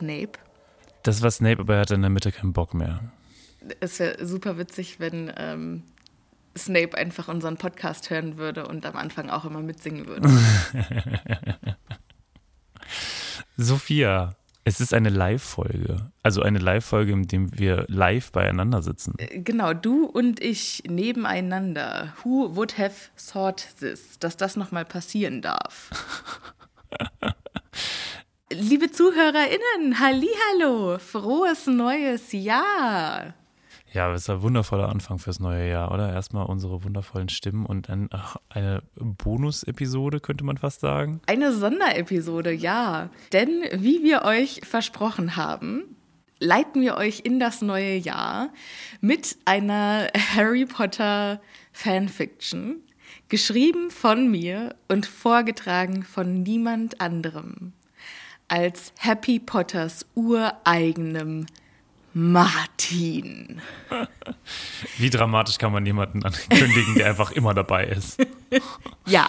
Snape? Das war Snape, aber er hatte in der Mitte keinen Bock mehr. Es wäre super witzig, wenn ähm, Snape einfach unseren Podcast hören würde und am Anfang auch immer mitsingen würde. Sophia, es ist eine Live-Folge. Also eine Live-Folge, in der wir live beieinander sitzen. genau, du und ich nebeneinander. Who would have thought this? Dass das nochmal passieren darf. Liebe ZuhörerInnen, hallihallo, frohes neues Jahr. Ja, es ist ein wundervoller Anfang fürs neue Jahr, oder? Erstmal unsere wundervollen Stimmen und ein, ach, eine Bonus-Episode, könnte man fast sagen. Eine Sonderepisode, ja. Denn wie wir euch versprochen haben, leiten wir euch in das neue Jahr mit einer Harry Potter Fanfiction, geschrieben von mir und vorgetragen von niemand anderem als Happy Potters ureigenem Martin. Wie dramatisch kann man jemanden ankündigen, der einfach immer dabei ist? Ja.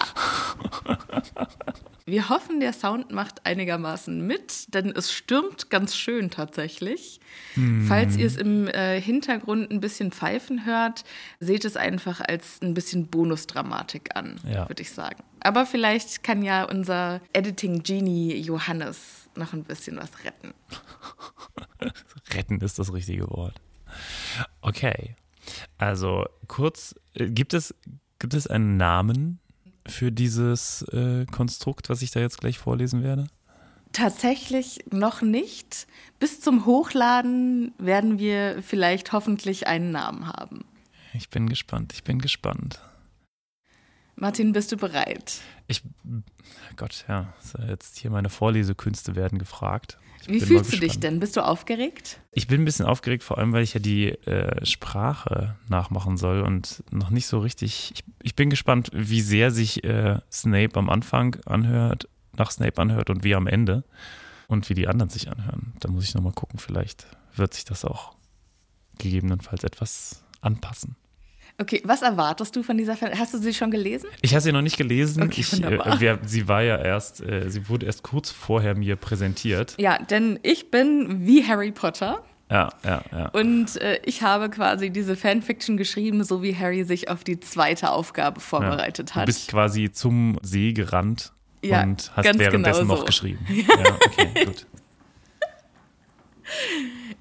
Wir hoffen, der Sound macht einigermaßen mit, denn es stürmt ganz schön tatsächlich. Hm. Falls ihr es im äh, Hintergrund ein bisschen pfeifen hört, seht es einfach als ein bisschen Bonusdramatik an, Ja. würde ich sagen. Aber vielleicht kann ja unser Editing-Genie Johannes noch ein bisschen was retten. Retten ist das richtige Wort. Okay. Also kurz, äh, gibt es, gibt es einen Namen für dieses äh, Konstrukt, was ich da jetzt gleich vorlesen werde? Tatsächlich noch nicht. Bis zum Hochladen werden wir vielleicht hoffentlich einen Namen haben. Ich bin gespannt, ich bin gespannt. Martin, bist du bereit? Ich, Gott, ja, jetzt hier meine Vorlesekünste werden gefragt. Ich Wie fühlst du dich denn? Bist du aufgeregt? Ich bin ein bisschen aufgeregt, vor allem, weil ich ja die äh, Sprache nachmachen soll und noch nicht so richtig. Ich, ich bin gespannt, wie sehr sich äh, Snape am Anfang anhört, nach Snape anhört und wie am Ende und wie die anderen sich anhören. Da muss ich nochmal gucken, vielleicht wird sich das auch gegebenenfalls etwas anpassen. Okay, was erwartest du von dieser Fan? Hast du sie schon gelesen? Ich habe sie noch nicht gelesen. Okay, ich, äh, wir, sie war ja erst, äh, sie wurde erst kurz vorher mir präsentiert. Ja, denn ich bin wie Harry Potter Ja, ja, ja. und äh, ich habe quasi diese Fanfiction geschrieben, so wie Harry sich auf die zweite Aufgabe vorbereitet ja. hat. Du bist quasi zum See gerannt Ja, und hast währenddessen genau noch so. geschrieben. Ja, okay, gut.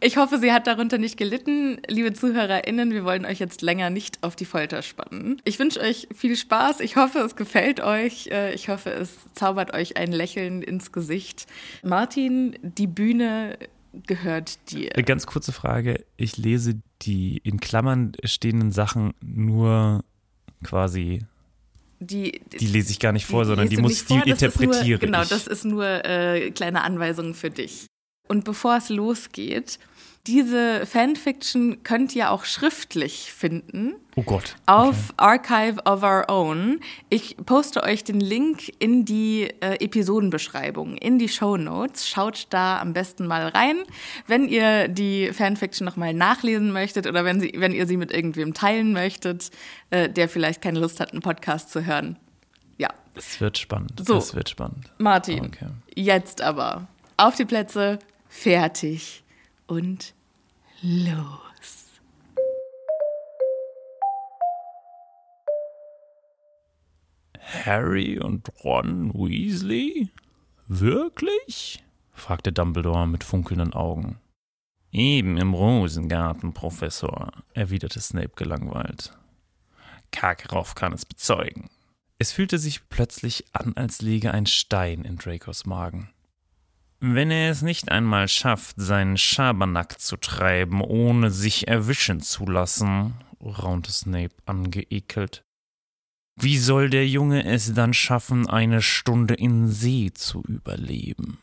Ich hoffe, sie hat darunter nicht gelitten. Liebe ZuhörerInnen, wir wollen euch jetzt länger nicht auf die Folter spannen. Ich wünsche euch viel Spaß. Ich hoffe, es gefällt euch. Äh, Ich hoffe, es zaubert euch ein Lächeln ins Gesicht. Martin, die Bühne gehört dir. Eine ganz kurze Frage. Ich lese die in Klammern stehenden Sachen nur quasi. Die, Die lese ich gar nicht vor, sondern liest die muss die vor, das ist interpretiere Nur, genau, ich. das ist nur äh, kleine Anweisungen für dich. Und bevor es losgeht, diese Fanfiction könnt ihr auch schriftlich finden oh Gott. auf Archive of Our Own. Ich poste euch den Link in die äh, Episodenbeschreibung, in die Show Notes. Schaut da am besten mal rein, wenn ihr die Fanfiction nochmal nachlesen möchtet oder wenn, sie, wenn ihr sie mit irgendwem teilen möchtet, äh, der vielleicht keine Lust hat, einen Podcast zu hören. Ja, Es wird spannend. So. Es wird spannend. Martin, Okay. jetzt aber auf die Plätze, fertig und los. Harry und Ron Weasley? Wirklich? fragte Dumbledore mit funkelnden Augen. Eben im Rosengarten, Professor, erwiderte Snape gelangweilt. Karkaroff kann es bezeugen. Es fühlte sich plötzlich an, als liege ein Stein in Dracos Magen. Wenn er es nicht einmal schafft, seinen Schabernack zu treiben, ohne sich erwischen zu lassen, raunte Snape angeekelt, wie soll der Junge es dann schaffen, eine Stunde in See zu überleben?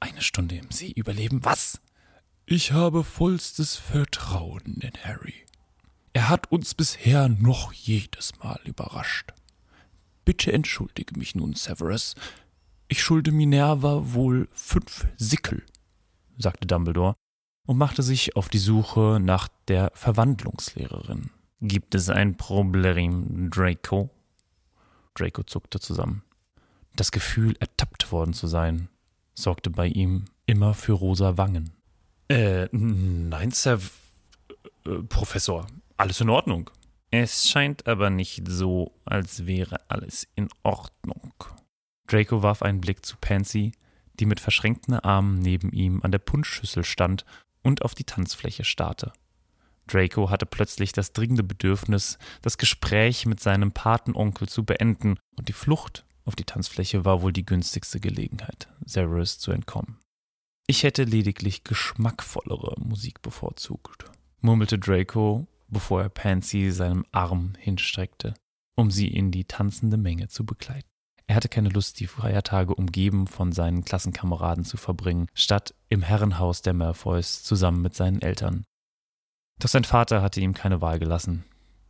Eine Stunde im See überleben? Was? Ich habe vollstes Vertrauen in Harry. Er hat uns bisher noch jedes Mal überrascht. Bitte entschuldige mich nun, Severus. Ich schulde Minerva wohl fünf Sickel, sagte Dumbledore und machte sich auf die Suche nach der Verwandlungslehrerin. Gibt es ein Problem, Draco? Draco zuckte zusammen. Das Gefühl, ertappt worden zu sein, sorgte bei ihm immer für rosa Wangen. Äh, nein, Sir, äh, Professor, alles in Ordnung. Es scheint aber nicht so, als wäre alles in Ordnung. Draco warf einen Blick zu Pansy, die mit verschränkten Armen neben ihm an der Punschschüssel stand und auf die Tanzfläche starrte. Draco hatte plötzlich das dringende Bedürfnis, das Gespräch mit seinem Patenonkel zu beenden, und die Flucht auf die Tanzfläche war wohl die günstigste Gelegenheit, Severus zu entkommen. Ich hätte lediglich geschmackvollere Musik bevorzugt, murmelte Draco, bevor er Pansy seinem Arm hinstreckte, um sie in die tanzende Menge zu begleiten. Er hatte keine Lust, die Feiertage umgeben von seinen Klassenkameraden zu verbringen, statt im Herrenhaus der Malfoys zusammen mit seinen Eltern. Doch sein Vater hatte ihm keine Wahl gelassen.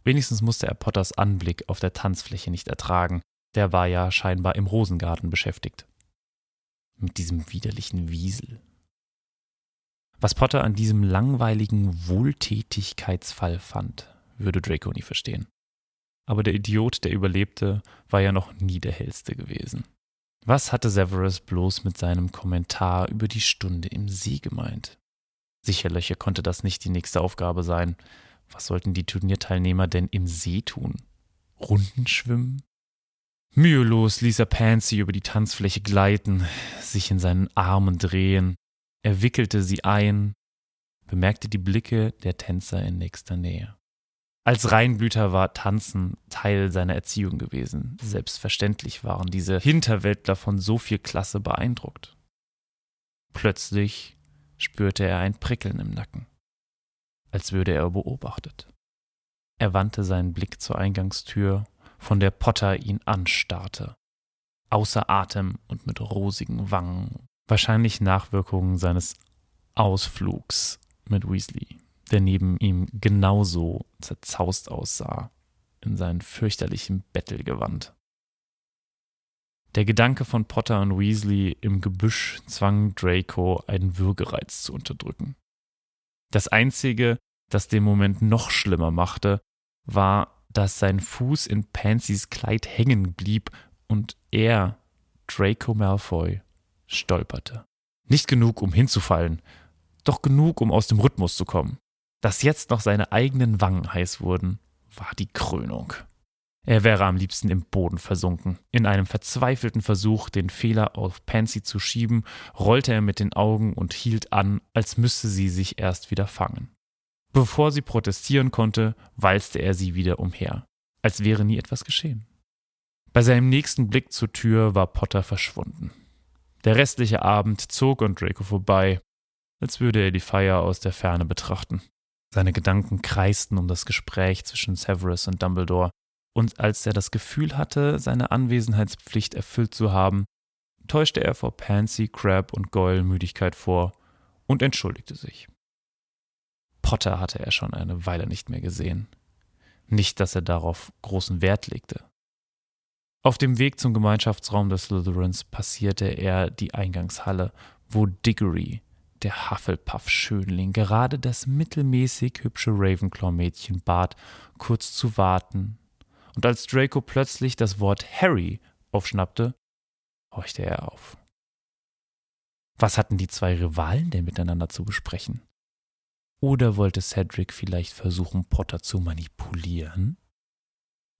Wenigstens musste er Potters Anblick auf der Tanzfläche nicht ertragen, der war ja scheinbar im Rosengarten beschäftigt. Mit diesem widerlichen Wiesel. Was Potter an diesem langweiligen Wohltätigkeitsfall fand, würde Draco nie verstehen. Aber der Idiot, der überlebte, war ja noch nie der hellste gewesen. Was hatte Severus bloß mit seinem Kommentar über die Stunde im See gemeint? Sicherlich konnte das nicht die nächste Aufgabe sein. Was sollten die Turnierteilnehmer denn im See tun? Runden schwimmen? Mühelos ließ er Pansy über die Tanzfläche gleiten, sich in seinen Armen drehen. Er wickelte sie ein, bemerkte die Blicke der Tänzer in nächster Nähe. Als Reinblüter war Tanzen Teil seiner Erziehung gewesen. Selbstverständlich waren diese Hinterwäldler von so viel Klasse beeindruckt. Plötzlich spürte er ein Prickeln im Nacken, als würde er beobachtet. Er wandte seinen Blick zur Eingangstür, von der Potter ihn anstarrte, außer Atem und mit rosigen Wangen, wahrscheinlich Nachwirkungen seines Ausflugs mit Weasley, der neben ihm genauso zerzaust aussah, in seinem fürchterlichen Bettelgewand. Der Gedanke von Potter und Weasley im Gebüsch zwang Draco, einen Würgereiz zu unterdrücken. Das Einzige, das den Moment noch schlimmer machte, war, dass sein Fuß in Pansys Kleid hängen blieb und er, Draco Malfoy, stolperte. Nicht genug, um hinzufallen, doch genug, um aus dem Rhythmus zu kommen. Dass jetzt noch seine eigenen Wangen heiß wurden, war die Krönung. Er wäre am liebsten im Boden versunken. In einem verzweifelten Versuch, den Fehler auf Pansy zu schieben, rollte er mit den Augen und hielt an, als müsste sie sich erst wieder fangen. Bevor sie protestieren konnte, walzte er sie wieder umher, als wäre nie etwas geschehen. Bei seinem nächsten Blick zur Tür war Potter verschwunden. Der restliche Abend zog an Draco vorbei, als würde er die Feier aus der Ferne betrachten. Seine Gedanken kreisten um das Gespräch zwischen Severus und Dumbledore, und als er das Gefühl hatte, seine Anwesenheitspflicht erfüllt zu haben, täuschte er vor Pansy, Crab und Goyle Müdigkeit vor und entschuldigte sich. Potter hatte er schon eine Weile nicht mehr gesehen. Nicht, dass er darauf großen Wert legte. Auf dem Weg zum Gemeinschaftsraum des Slytherins passierte er die Eingangshalle, wo Diggory, der Hufflepuff-Schönling, gerade das mittelmäßig hübsche Ravenclaw-Mädchen bat, kurz zu warten. Und als Draco plötzlich das Wort Harry aufschnappte, horchte er auf. Was hatten die zwei Rivalen denn miteinander zu besprechen? Oder wollte Cedric vielleicht versuchen, Potter zu manipulieren?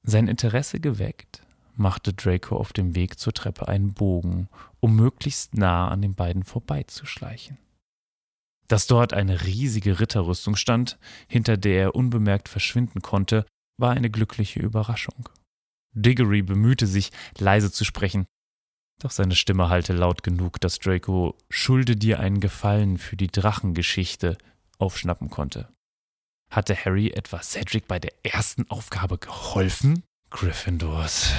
Sein Interesse geweckt, machte Draco auf dem Weg zur Treppe einen Bogen, um möglichst nah an den beiden vorbeizuschleichen. Dass dort eine riesige Ritterrüstung stand, hinter der er unbemerkt verschwinden konnte, war eine glückliche Überraschung. Diggory bemühte sich, leise zu sprechen, doch seine Stimme hallte laut genug, dass Draco schulde dir einen Gefallen für die Drachengeschichte aufschnappen konnte. Hatte Harry etwa Cedric bei der ersten Aufgabe geholfen? Gryffindors.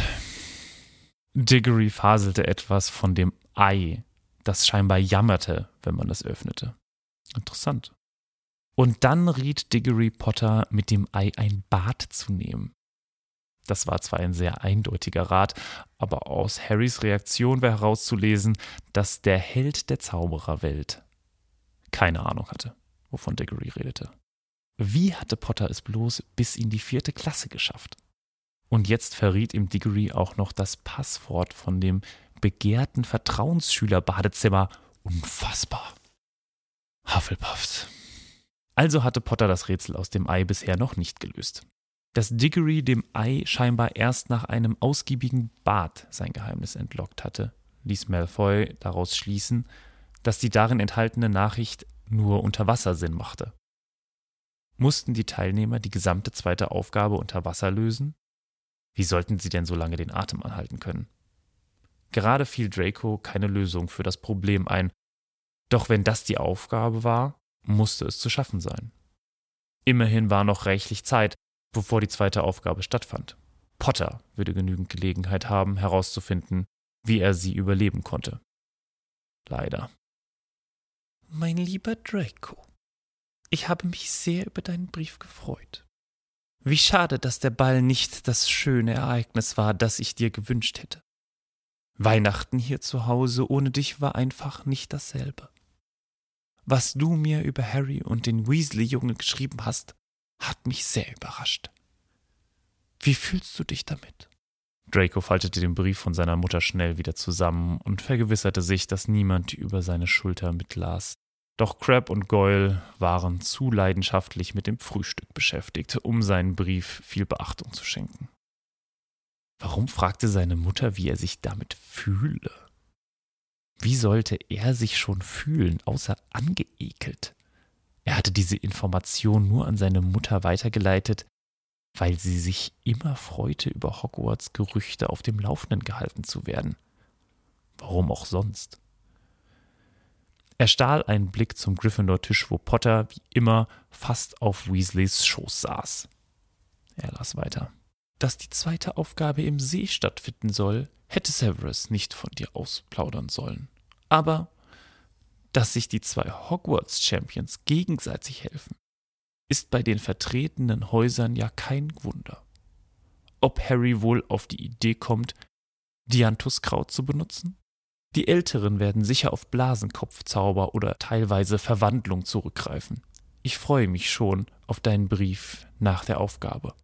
Diggory faselte etwas von dem Ei, das scheinbar jammerte, wenn man es öffnete. Interessant. Und dann riet Diggory Potter, mit dem Ei ein Bad zu nehmen. Das war zwar ein sehr eindeutiger Rat, aber aus Harrys Reaktion war herauszulesen, dass der Held der Zaubererwelt keine Ahnung hatte, wovon Diggory redete. Wie hatte Potter es bloß bis in die vierte Klasse geschafft? Und jetzt verriet ihm Diggory auch noch das Passwort von dem begehrten Vertrauensschüler-Badezimmer. Unfassbar. Hufflepuffs. Also hatte Potter das Rätsel aus dem Ei bisher noch nicht gelöst. Dass Diggory dem Ei scheinbar erst nach einem ausgiebigen Bad sein Geheimnis entlockt hatte, ließ Malfoy daraus schließen, dass die darin enthaltene Nachricht nur unter Wasser Sinn machte. Mussten die Teilnehmer die gesamte zweite Aufgabe unter Wasser lösen? Wie sollten sie denn so lange den Atem anhalten können? Gerade fiel Draco keine Lösung für das Problem ein, doch wenn das die Aufgabe war, musste es zu schaffen sein. Immerhin war noch reichlich Zeit, bevor die zweite Aufgabe stattfand. Potter würde genügend Gelegenheit haben, herauszufinden, wie er sie überleben konnte. Leider. Mein lieber Draco, ich habe mich sehr über deinen Brief gefreut. Wie schade, dass der Ball nicht das schöne Ereignis war, das ich dir gewünscht hätte. Weihnachten hier zu Hause ohne dich war einfach nicht dasselbe. Was du mir über Harry und den Weasley-Jungen geschrieben hast, hat mich sehr überrascht. Wie fühlst du dich damit? Draco faltete den Brief von seiner Mutter schnell wieder zusammen und vergewisserte sich, dass niemand über seine Schulter mitlas. Doch Crab und Goyle waren zu leidenschaftlich mit dem Frühstück beschäftigt, um seinen Brief viel Beachtung zu schenken. Warum fragte seine Mutter, wie er sich damit fühle? Wie sollte er sich schon fühlen, außer angeekelt? Er hatte diese Information nur an seine Mutter weitergeleitet, weil sie sich immer freute, über Hogwarts Gerüchte auf dem Laufenden gehalten zu werden. Warum auch sonst? Er stahl einen Blick zum Gryffindor-Tisch, wo Potter wie immer fast auf Weasleys Schoß saß. Er las weiter. Dass die zweite Aufgabe im See stattfinden soll, hätte Severus nicht von dir ausplaudern sollen. Aber dass sich die zwei Hogwarts-Champions gegenseitig helfen, ist bei den vertretenen Häusern ja kein Wunder. Ob Harry wohl auf die Idee kommt, Dianthuskraut zu benutzen? Die Älteren werden sicher auf Blasenkopfzauber oder teilweise Verwandlung zurückgreifen. Ich freue mich schon auf deinen Brief nach der Aufgabe.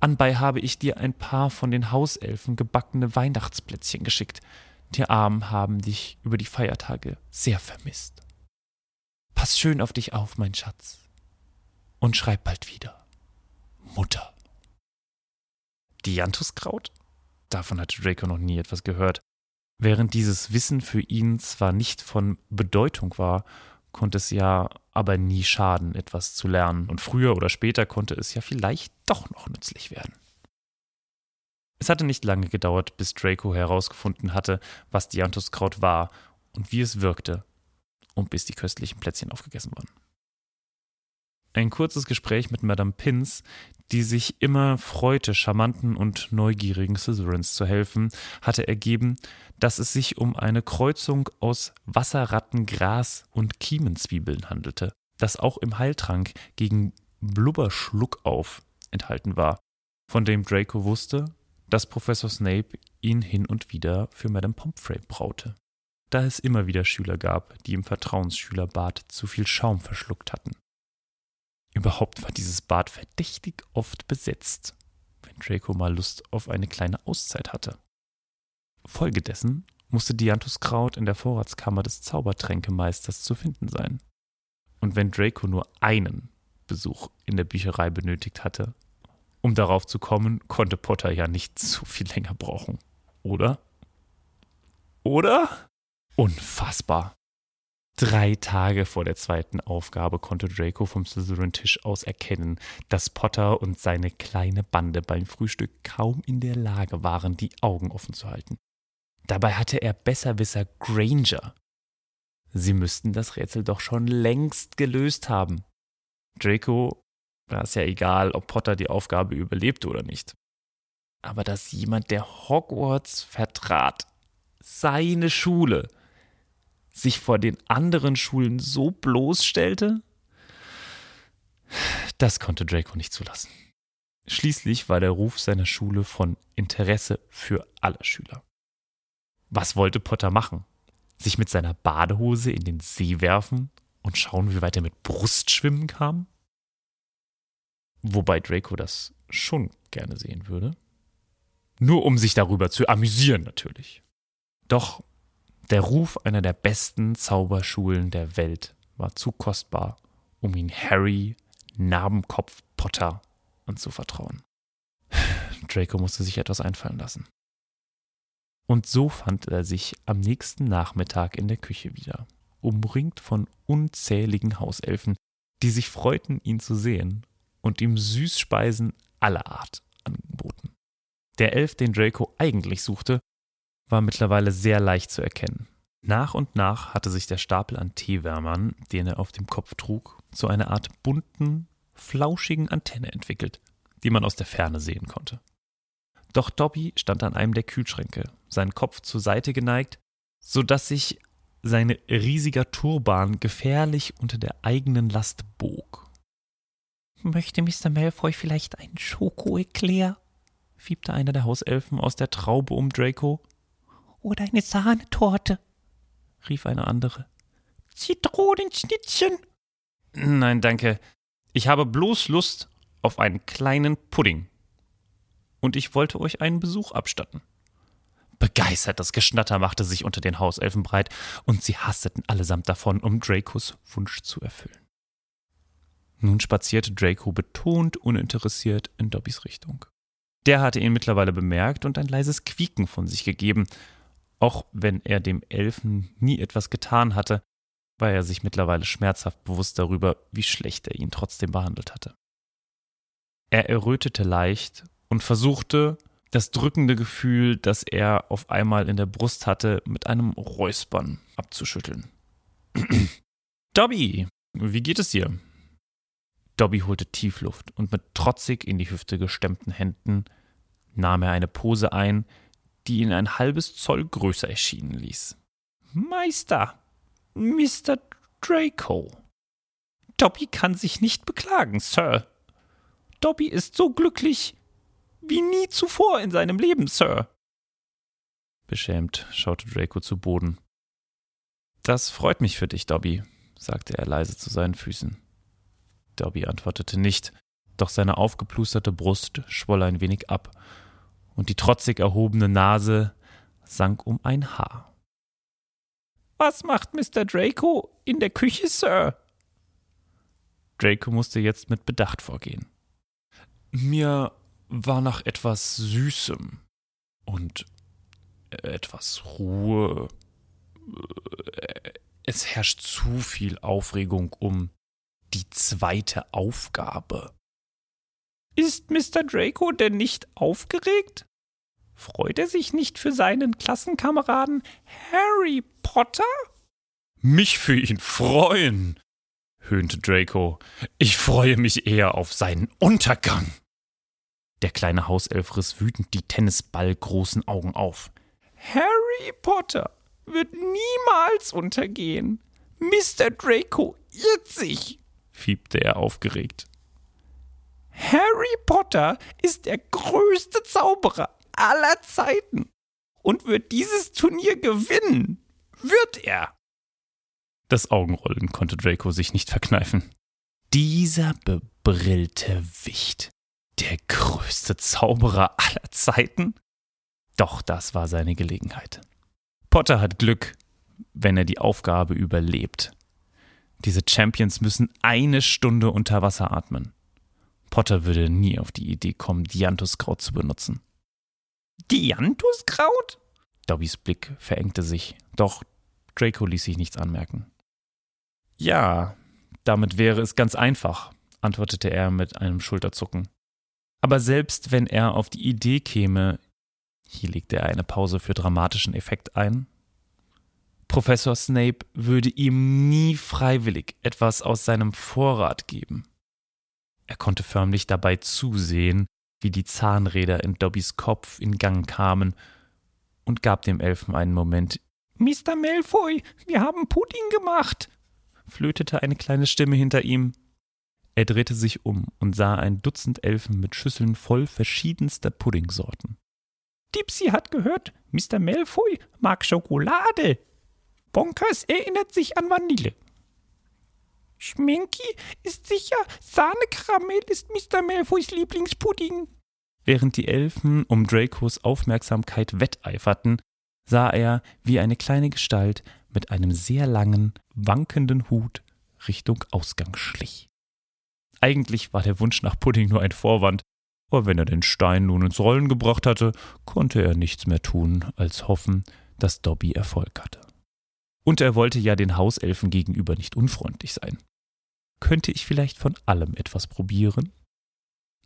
Anbei habe ich dir ein paar von den Hauselfen gebackene Weihnachtsplätzchen geschickt. Die Armen haben dich über die Feiertage sehr vermisst. Pass schön auf dich auf, mein Schatz. Und schreib bald wieder. Mutter. Dianthuskraut? Davon hatte Draco noch nie etwas gehört. Während dieses Wissen für ihn zwar nicht von Bedeutung war, konnte es ja aber nie schaden, etwas zu lernen, und früher oder später konnte es ja vielleicht doch noch nützlich werden. Es hatte nicht lange gedauert, bis Draco herausgefunden hatte, was Dianthuskraut war und wie es wirkte und bis die köstlichen Plätzchen aufgegessen waren. Ein kurzes Gespräch mit Madame Pins, die sich immer freute, charmanten und neugierigen Slytherins zu helfen, hatte ergeben, dass es sich um eine Kreuzung aus Wasserratten, Gras und Kiemenzwiebeln handelte, das auch im Heiltrank gegen Blubberschluckauf enthalten war, von dem Draco wusste, dass Professor Snape ihn hin und wieder für Madame Pomfrey braute, da es immer wieder Schüler gab, die im Vertrauensschülerbad zu viel Schaum verschluckt hatten. Überhaupt war dieses Bad verdächtig oft besetzt, wenn Draco mal Lust auf eine kleine Auszeit hatte. Folgedessen musste Dianthuskraut in der Vorratskammer des Zaubertränkemeisters zu finden sein. Und wenn Draco nur einen Besuch in der Bücherei benötigt hatte, um darauf zu kommen, konnte Potter ja nicht so viel länger brauchen. Oder? Oder? Unfassbar. Drei Tage vor der zweiten Aufgabe konnte Draco vom Slytherin-Tisch aus erkennen, dass Potter und seine kleine Bande beim Frühstück kaum in der Lage waren, die Augen offen zu halten. Dabei hatte er Besserwisser Granger. Sie müssten das Rätsel doch schon längst gelöst haben. Draco war es ja egal, ob Potter die Aufgabe überlebte oder nicht. Aber dass jemand, der Hogwarts vertrat, seine Schule, sich vor den anderen Schulen so bloßstellte? Das konnte Draco nicht zulassen. Schließlich war der Ruf seiner Schule von Interesse für alle Schüler. Was wollte Potter machen? Sich mit seiner Badehose in den See werfen und schauen, wie weit er mit Brustschwimmen kam? Wobei Draco das schon gerne sehen würde. Nur um sich darüber zu amüsieren natürlich. Doch der Ruf einer der besten Zauberschulen der Welt war zu kostbar, um ihn Harry Narbenkopf Potter anzuvertrauen. Draco musste sich etwas einfallen lassen. Und so fand er sich am nächsten Nachmittag in der Küche wieder, umringt von unzähligen Hauselfen, die sich freuten, ihn zu sehen und ihm Süßspeisen aller Art angeboten. Der Elf, den Draco eigentlich suchte, war mittlerweile sehr leicht zu erkennen. Nach und nach hatte sich der Stapel an Teewärmern, den er auf dem Kopf trug, zu einer Art bunten, flauschigen Antenne entwickelt, die man aus der Ferne sehen konnte. Doch Dobby stand an einem der Kühlschränke, seinen Kopf zur Seite geneigt, so dass sich sein riesiger Turban gefährlich unter der eigenen Last bog. Möchte Mr. Malfoy vielleicht einen Schoko-Eclair? fiebte einer der Hauselfen aus der Traube um Draco. Oder eine Sahnetorte, rief eine andere. Zitronenschnittchen. Nein, danke. Ich habe bloß Lust auf einen kleinen Pudding. Und ich wollte euch einen Besuch abstatten. Begeistertes Geschnatter machte sich unter den Hauselfen breit, und sie hasteten allesamt davon, um Dracos Wunsch zu erfüllen. Nun spazierte Draco betont uninteressiert in Dobbys Richtung. Der hatte ihn mittlerweile bemerkt und ein leises Quieken von sich gegeben, auch wenn er dem Elfen nie etwas getan hatte, war er sich mittlerweile schmerzhaft bewusst darüber, wie schlecht er ihn trotzdem behandelt hatte. Er errötete leicht und versuchte, das drückende Gefühl, das er auf einmal in der Brust hatte, mit einem Räuspern abzuschütteln. Dobby, wie geht es dir? Dobby holte Tiefluft und mit trotzig in die Hüfte gestemmten Händen nahm er eine Pose ein, die ihn ein halbes Zoll größer erschienen ließ. Meister, Mr. Draco. Dobby kann sich nicht beklagen, Sir. Dobby ist so glücklich wie nie zuvor in seinem Leben, Sir. Beschämt schaute Draco zu Boden. Das freut mich für dich, Dobby, sagte er leise zu seinen Füßen. Dobby antwortete nicht, doch seine aufgeplusterte Brust schwoll ein wenig ab und die trotzig erhobene Nase sank um ein Haar. Was macht Mr. Draco in der Küche, Sir? Draco musste jetzt mit Bedacht vorgehen. Mir war nach etwas Süßem und etwas Ruhe. Es herrscht zu viel Aufregung um die zweite Aufgabe. Ist Mr. Draco denn nicht aufgeregt? Freut er sich nicht für seinen Klassenkameraden Harry Potter? Mich für ihn freuen, höhnte Draco. Ich freue mich eher auf seinen Untergang. Der kleine Hauself riss wütend die tennisballgroßen Augen auf. Harry Potter wird niemals untergehen. Mr. Draco irrt sich, fiebte er aufgeregt. Harry Potter ist der größte Zauberer aller Zeiten und wird dieses Turnier gewinnen. Wird er. Das Augenrollen konnte Draco sich nicht verkneifen. Dieser bebrillte Wicht. Der größte Zauberer aller Zeiten? Doch das war seine Gelegenheit. Potter hat Glück, wenn er die Aufgabe überlebt. Diese Champions müssen eine Stunde unter Wasser atmen. Potter würde nie auf die Idee kommen, Dianthuskraut zu benutzen. Dianthuskraut? Dobbys Blick verengte sich, doch Draco ließ sich nichts anmerken. Ja, damit wäre es ganz einfach, antwortete er mit einem Schulterzucken. Aber selbst wenn er auf die Idee käme, hier legte er eine Pause für dramatischen Effekt ein, Professor Snape würde ihm nie freiwillig etwas aus seinem Vorrat geben. Er konnte förmlich dabei zusehen, wie die Zahnräder in Dobbys Kopf in Gang kamen, und gab dem Elfen einen Moment. Mr. Malfoy, wir haben Pudding gemacht, flötete eine kleine Stimme hinter ihm. Er drehte sich um und sah ein Dutzend Elfen mit Schüsseln voll verschiedenster Puddingsorten. Dipsy hat gehört, Mr. Malfoy mag Schokolade. Bonkers erinnert sich an Vanille. Schminky ist sicher, Sahnekaramell ist Mr. Malfoys Lieblingspudding. Während die Elfen um Dracos Aufmerksamkeit wetteiferten, sah er, wie eine kleine Gestalt mit einem sehr langen, wankenden Hut Richtung Ausgang schlich. Eigentlich war der Wunsch nach Pudding nur ein Vorwand, aber wenn er den Stein nun ins Rollen gebracht hatte, konnte er nichts mehr tun, als hoffen, dass Dobby Erfolg hatte. Und er wollte ja den Hauselfen gegenüber nicht unfreundlich sein. Könnte ich vielleicht von allem etwas probieren?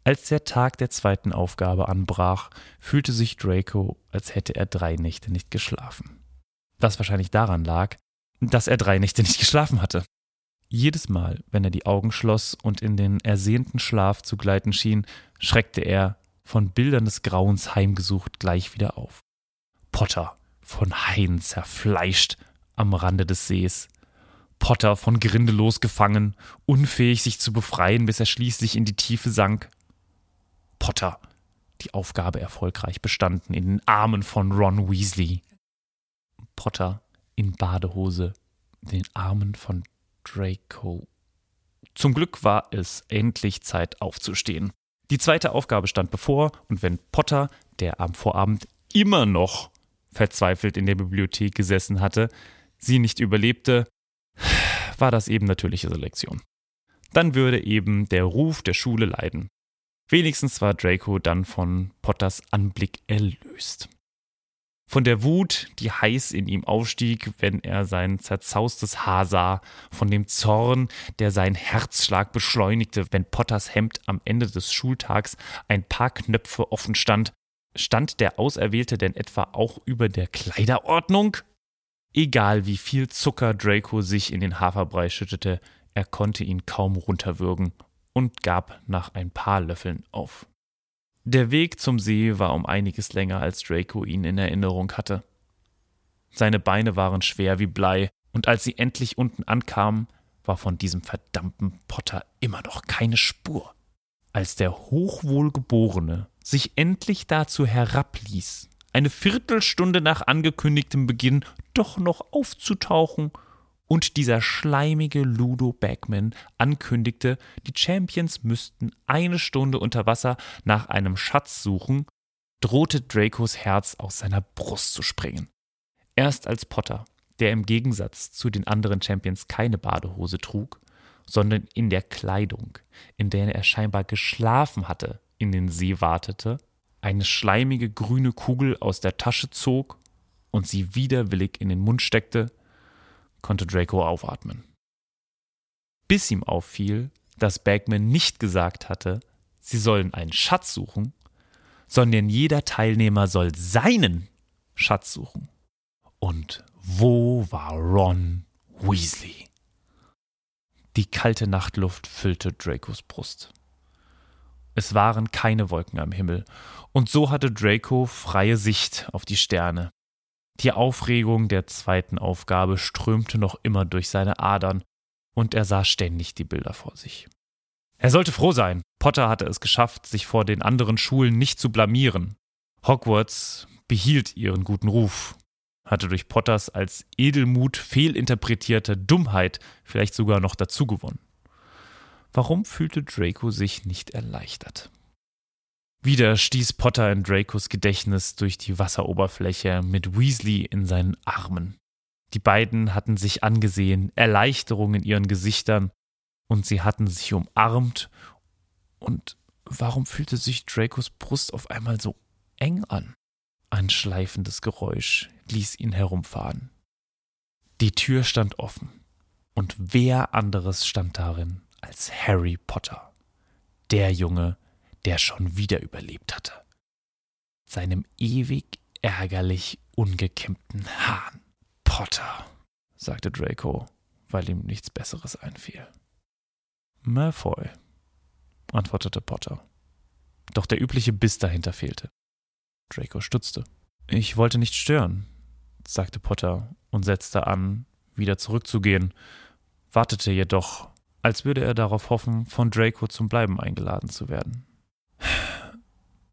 Als der Tag der zweiten Aufgabe anbrach, fühlte sich Draco, als hätte er drei Nächte nicht geschlafen. Was wahrscheinlich daran lag, dass er drei Nächte nicht geschlafen hatte. Jedes Mal, wenn er die Augen schloss und in den ersehnten Schlaf zu gleiten schien, schreckte er, von Bildern des Grauens heimgesucht, gleich wieder auf. Potter, von Haien zerfleischt, am Rande des Sees. Potter von Grindelos gefangen, unfähig sich zu befreien, bis er schließlich in die Tiefe sank. Potter, die Aufgabe erfolgreich bestanden, in den Armen von Ron Weasley. Potter in Badehose, in den Armen von Draco. Zum Glück war es endlich Zeit aufzustehen. Die zweite Aufgabe stand bevor, und wenn Potter, der am Vorabend immer noch verzweifelt in der Bibliothek gesessen hatte, sie nicht überlebte, war das eben natürliche Selektion. Dann würde eben der Ruf der Schule leiden. Wenigstens war Draco dann von Potters Anblick erlöst. Von der Wut, die heiß in ihm aufstieg, wenn er sein zerzaustes Haar sah, von dem Zorn, der seinen Herzschlag beschleunigte, wenn Potters Hemd am Ende des Schultags ein paar Knöpfe offen stand, stand der Auserwählte denn etwa auch über der Kleiderordnung? Egal wie viel Zucker Draco sich in den Haferbrei schüttete, er konnte ihn kaum runterwürgen und gab nach ein paar Löffeln auf. Der Weg zum See war um einiges länger, als Draco ihn in Erinnerung hatte. Seine Beine waren schwer wie Blei, und als sie endlich unten ankamen, war von diesem verdammten Potter immer noch keine Spur. Als der Hochwohlgeborene sich endlich dazu herabließ, eine Viertelstunde nach angekündigtem Beginn doch noch aufzutauchen und dieser schleimige Ludo Bagman ankündigte, die Champions müssten eine Stunde unter Wasser nach einem Schatz suchen, drohte Dracos Herz aus seiner Brust zu springen. Erst als Potter, der im Gegensatz zu den anderen Champions keine Badehose trug, sondern in der Kleidung, in der er scheinbar geschlafen hatte, in den See wartete, eine schleimige grüne Kugel aus der Tasche zog und sie widerwillig in den Mund steckte, konnte Draco aufatmen. Bis ihm auffiel, dass Bagman nicht gesagt hatte, sie sollen einen Schatz suchen, sondern jeder Teilnehmer soll seinen Schatz suchen. Und wo war Ron Weasley? Die kalte Nachtluft füllte Dracos Brust. Es waren keine Wolken am Himmel, und so hatte Draco freie Sicht auf die Sterne. Die Aufregung der zweiten Aufgabe strömte noch immer durch seine Adern, und er sah ständig die Bilder vor sich. Er sollte froh sein. Potter hatte es geschafft, sich vor den anderen Schulen nicht zu blamieren. Hogwarts behielt ihren guten Ruf, hatte durch Potters als Edelmut fehlinterpretierte Dummheit vielleicht sogar noch dazu gewonnen. Warum fühlte Draco sich nicht erleichtert? Wieder stieß Potter in Dracos Gedächtnis durch die Wasseroberfläche mit Weasley in seinen Armen. Die beiden hatten sich angesehen, Erleichterung in ihren Gesichtern, und sie hatten sich umarmt. Und warum fühlte sich Dracos Brust auf einmal so eng an? Ein schleifendes Geräusch ließ ihn herumfahren. Die Tür stand offen, und wer anderes stand darin als Harry Potter, der Junge, der schon wieder überlebt hatte. Seinem ewig ärgerlich ungekämmten Hahn. Potter, sagte Draco, weil ihm nichts Besseres einfiel. Malfoy, antwortete Potter. Doch der übliche Biss dahinter fehlte. Draco stutzte. Ich wollte nicht stören, sagte Potter und setzte an, wieder zurückzugehen, wartete jedoch, als würde er darauf hoffen, von Draco zum Bleiben eingeladen zu werden.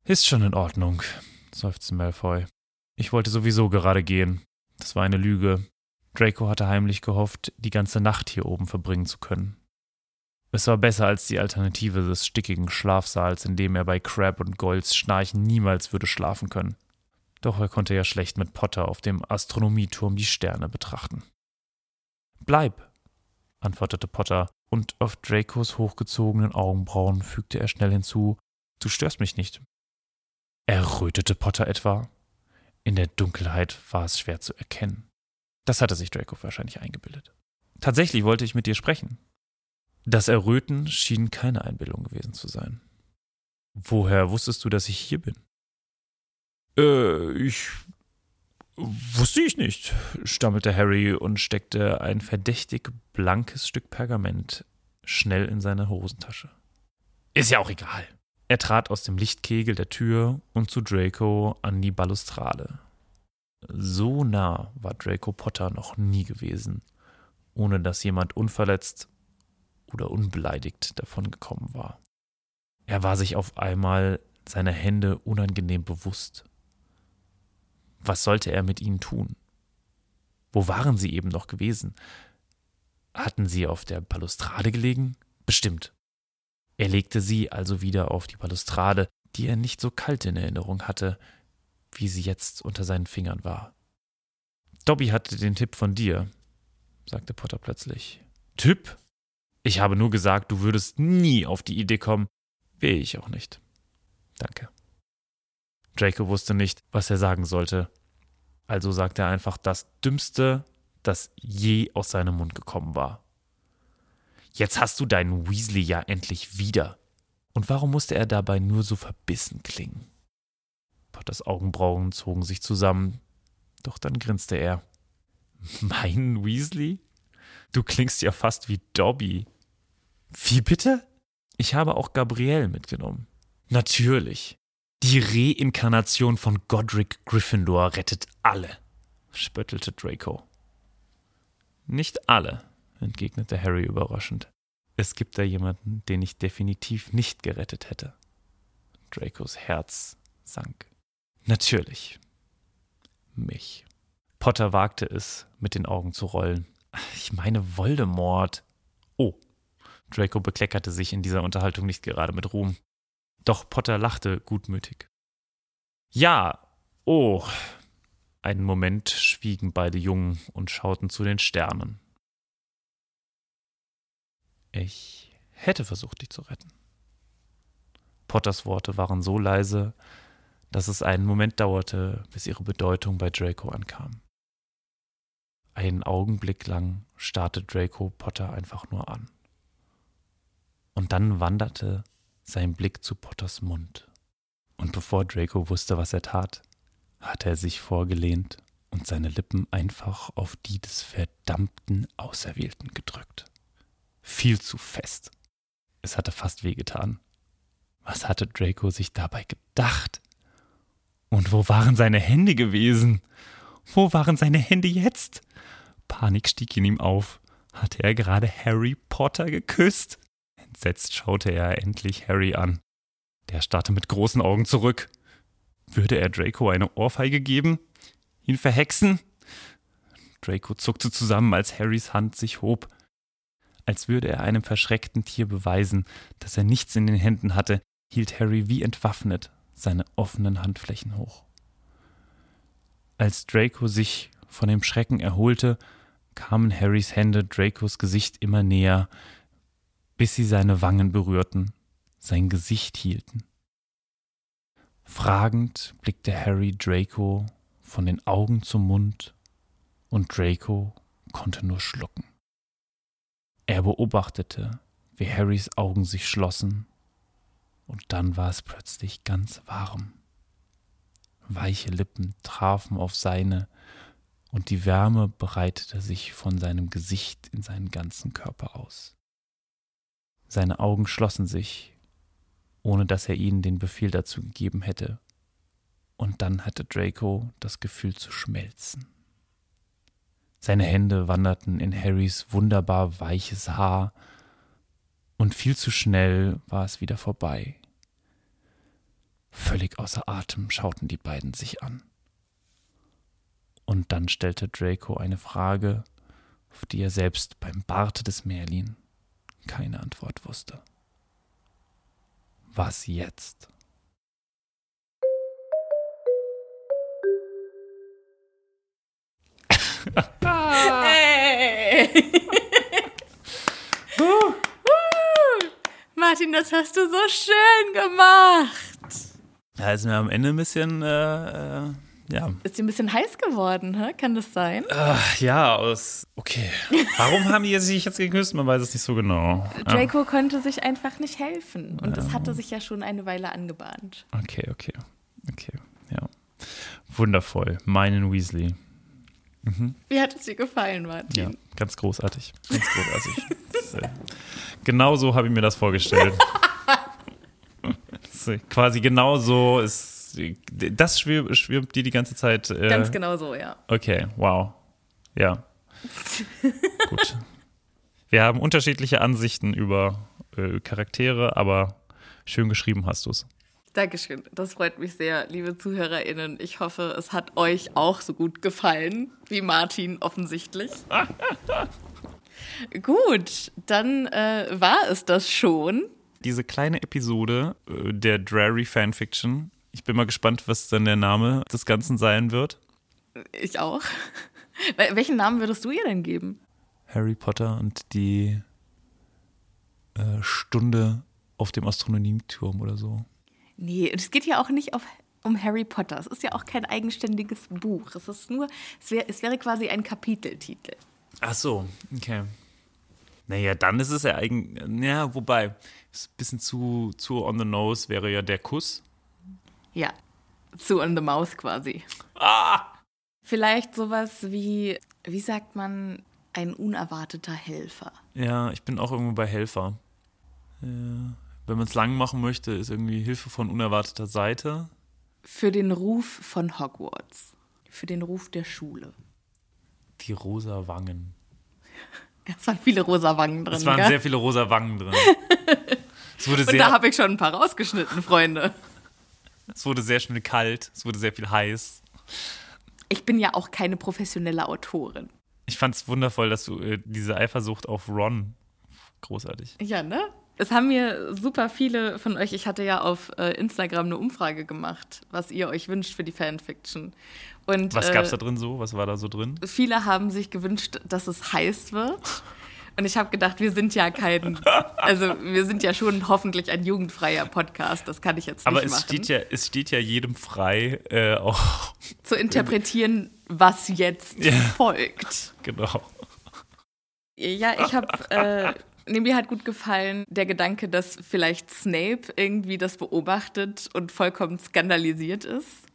Ist schon in Ordnung, seufzte Malfoy. Ich wollte sowieso gerade gehen. Das war eine Lüge. Draco hatte heimlich gehofft, die ganze Nacht hier oben verbringen zu können. Es war besser als die Alternative des stickigen Schlafsaals, in dem er bei Crab und Golds Schnarchen niemals würde schlafen können. Doch er konnte ja schlecht mit Potter auf dem Astronomieturm die Sterne betrachten. Bleib, antwortete Potter, und auf Dracos hochgezogenen Augenbrauen fügte er schnell hinzu Du störst mich nicht. Errötete Potter etwa? In der Dunkelheit war es schwer zu erkennen. Das hatte sich Draco wahrscheinlich eingebildet. Tatsächlich wollte ich mit dir sprechen. Das Erröten schien keine Einbildung gewesen zu sein. Woher wusstest du, dass ich hier bin? Äh, ich wusste ich nicht, stammelte Harry und steckte ein verdächtig blankes Stück Pergament schnell in seine Hosentasche. Ist ja auch egal. Er trat aus dem Lichtkegel der Tür und zu Draco an die Balustrade. So nah war Draco Potter noch nie gewesen, ohne dass jemand unverletzt oder unbeleidigt davongekommen war. Er war sich auf einmal seiner Hände unangenehm bewusst. Was sollte er mit ihnen tun? Wo waren sie eben noch gewesen? Hatten sie auf der Balustrade gelegen? Bestimmt. Er legte sie also wieder auf die Balustrade, die er nicht so kalt in Erinnerung hatte, wie sie jetzt unter seinen Fingern war. Dobby hatte den Tipp von dir, sagte Potter plötzlich. Tipp? Ich habe nur gesagt, du würdest nie auf die Idee kommen. Will ich auch nicht. Danke. Draco wusste nicht, was er sagen sollte. Also sagte er einfach das Dümmste, das je aus seinem Mund gekommen war. Jetzt hast du deinen Weasley ja endlich wieder. Und warum musste er dabei nur so verbissen klingen? Potters Augenbrauen zogen sich zusammen, doch dann grinste er. Mein Weasley? Du klingst ja fast wie Dobby. Wie bitte? Ich habe auch Gabrielle mitgenommen. Natürlich. Die Reinkarnation von Godric Gryffindor rettet alle, spöttelte Draco. Nicht alle, entgegnete Harry überraschend. Es gibt da jemanden, den ich definitiv nicht gerettet hätte. Dracos Herz sank. Natürlich. Mich. Potter wagte es, mit den Augen zu rollen. Ich meine Voldemort. Oh. Draco bekleckerte sich in dieser Unterhaltung nicht gerade mit Ruhm. Doch Potter lachte gutmütig. Ja, oh. Einen Moment schwiegen beide Jungen und schauten zu den Sternen. Ich hätte versucht, dich zu retten. Potters Worte waren so leise, dass es einen Moment dauerte, bis ihre Bedeutung bei Draco ankam. Einen Augenblick lang starrte Draco Potter einfach nur an. Und dann wanderte sein Blick zu Potters Mund. Und bevor Draco wusste, was er tat, hatte er sich vorgelehnt und seine Lippen einfach auf die des verdammten Auserwählten gedrückt. Viel zu fest. Es hatte fast wehgetan. Was hatte Draco sich dabei gedacht? Und wo waren seine Hände gewesen? Wo waren seine Hände jetzt? Panik stieg in ihm auf. Hatte er gerade Harry Potter geküsst? Entsetzt schaute er endlich Harry an. Der starrte mit großen Augen zurück. Würde er Draco eine Ohrfeige geben? Ihn verhexen? Draco zuckte zusammen, als Harrys Hand sich hob. Als würde er einem verschreckten Tier beweisen, dass er nichts in den Händen hatte, hielt Harry wie entwaffnet seine offenen Handflächen hoch. Als Draco sich von dem Schrecken erholte, kamen Harrys Hände Dracos Gesicht immer näher, bis sie seine Wangen berührten, sein Gesicht hielten. Fragend blickte Harry Draco von den Augen zum Mund, und Draco konnte nur schlucken. Er beobachtete, wie Harrys Augen sich schlossen, und dann war es plötzlich ganz warm. Weiche Lippen trafen auf seine, und die Wärme breitete sich von seinem Gesicht in seinen ganzen Körper aus. Seine Augen schlossen sich, ohne dass er ihnen den Befehl dazu gegeben hätte, und dann hatte Draco das Gefühl zu schmelzen. Seine Hände wanderten in Harrys wunderbar weiches Haar, und viel zu schnell war es wieder vorbei. Völlig außer Atem schauten die beiden sich an. Und dann stellte Draco eine Frage, auf die er selbst beim Bart des Merlin keine Antwort wusste. Was jetzt? Uh. Martin, das hast du so schön gemacht. Ja, ist mir am Ende ein bisschen, äh, äh, ja. Ist dir ein bisschen heiß geworden, hä? kann das sein? Ach, ja, aus. Okay. Warum haben die sich jetzt geküsst? Man weiß es nicht so genau. Draco ja. konnte sich einfach nicht helfen. Und das hatte sich ja schon eine Weile angebahnt. Okay, okay. Okay, ja. Wundervoll. Meinen Weasley. Mhm. Wie hat es dir gefallen, Martin? Ja, ganz großartig. Ganz großartig. äh, genau so habe ich mir das vorgestellt. quasi genau so ist. Das schwirbt, schwirbt dir die ganze Zeit. Äh, ganz genau so, ja. Okay, wow. Ja. Gut. Wir haben unterschiedliche Ansichten über äh, Charaktere, aber schön geschrieben hast du es. Dankeschön. Das freut mich sehr, liebe ZuhörerInnen. Ich hoffe, es hat euch auch so gut gefallen wie Martin offensichtlich. gut, dann äh, war es das schon. Diese kleine Episode äh, der Drary Fanfiction. Ich bin mal gespannt, was dann der Name des Ganzen sein wird. Ich auch. Welchen Namen würdest du ihr denn geben? Harry Potter und die äh, Stunde auf dem Astronomieturm oder so. Nee, es geht ja auch nicht auf, um Harry Potter. Es ist ja auch kein eigenständiges Buch. Es ist nur, es, wär, es wäre quasi ein Kapiteltitel. Ach so, okay. Naja, dann ist es ja eigentlich, ja, wobei, ist ein bisschen zu, zu on the nose wäre ja der Kuss. Ja, zu on the mouth quasi. Ah! Vielleicht sowas wie, wie sagt man, ein unerwarteter Helfer. Ja, ich bin auch irgendwo bei Helfer. Ja wenn man es lang machen möchte, ist irgendwie Hilfe von unerwarteter Seite. Für den Ruf von Hogwarts. Für den Ruf der Schule. Die rosa Wangen. Es waren viele rosa Wangen drin. Es waren gell? sehr viele rosa Wangen drin. es wurde sehr, Und da habe ich schon ein paar rausgeschnitten, Freunde. Es wurde sehr schnell kalt, es wurde sehr viel heiß. Ich bin ja auch keine professionelle Autorin. Ich fand es wundervoll, dass du äh, diese Eifersucht auf Ron großartig. Ja, ne? Es haben mir super viele von euch, ich hatte ja auf äh, Instagram eine Umfrage gemacht, was ihr euch wünscht für die Fanfiction. Und, was gab es da drin so? Was war da so drin? Viele haben sich gewünscht, dass es heiß wird. Und ich habe gedacht, wir sind ja kein, also wir sind ja schon hoffentlich ein jugendfreier Podcast. Das kann ich jetzt nicht Aber es machen. steht ja, es steht ja jedem frei, äh, auch zu interpretieren, was jetzt ja. folgt. Genau. Ja, ich habe äh, Nee, mir hat gut gefallen der Gedanke, dass vielleicht Snape irgendwie das beobachtet und vollkommen skandalisiert ist.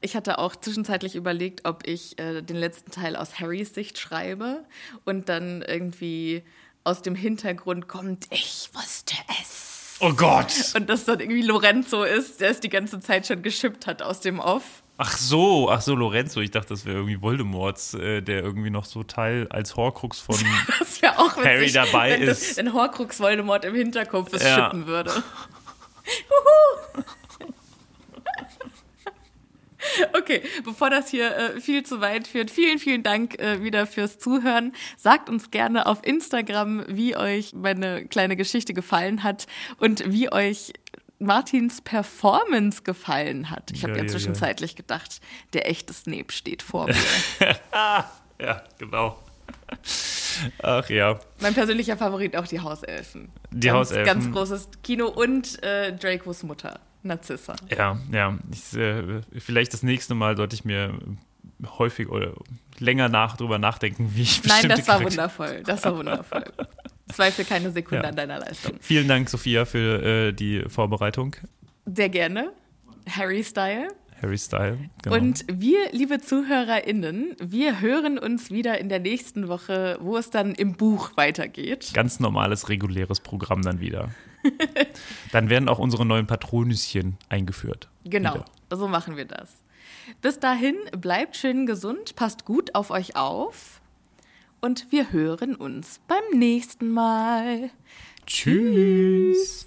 Ich hatte auch zwischenzeitlich überlegt, ob ich äh, den letzten Teil aus Harrys Sicht schreibe und dann irgendwie aus dem Hintergrund kommt, ich wusste es. Oh Gott! Und das dann irgendwie Lorenzo ist, der es die ganze Zeit schon geschippt hat aus dem Off. Ach so, ach so, Lorenzo. Ich dachte, das wäre irgendwie Voldemorts, äh, der irgendwie noch so Teil als Horcrux von auch Harry dabei wenn, ist. Das, wenn Horcrux Voldemort im Hinterkopf es Ja. schippen würde. Okay, bevor das hier äh, viel zu weit führt, vielen, vielen Dank äh, wieder fürs Zuhören. Sagt uns gerne auf Instagram, wie euch meine kleine Geschichte gefallen hat und wie euch Martins Performance gefallen hat. Ich habe Ja, ja, ja, ja. zwischenzeitlich gedacht, der echte Snape steht vor mir. Ja, genau. Ach ja. mein persönlicher Favorit auch die Hauselfen. Die ganz, Hauselfen. Ganz großes Kino und äh, Dracos Mutter, Narzissa. Ja, ja. Ich, äh, vielleicht das nächste Mal sollte ich mir häufig oder länger nach drüber nachdenken, wie ich Nein, das war wundervoll. Das war wundervoll. Zweifel keine Sekunde Ja. an deiner Leistung. Vielen Dank, Sophia, für äh, die Vorbereitung. Sehr gerne. Harry-Style. Harry Style. Genau. Und wir, liebe ZuhörerInnen, wir hören uns wieder in der nächsten Woche, wo es dann im Buch weitergeht. Ganz normales, reguläres Programm dann wieder. dann werden auch unsere neuen Patronüschen eingeführt. Genau, Wieder. so machen wir das. Bis dahin, bleibt schön gesund, passt gut auf euch auf und wir hören uns beim nächsten Mal. Tschüss.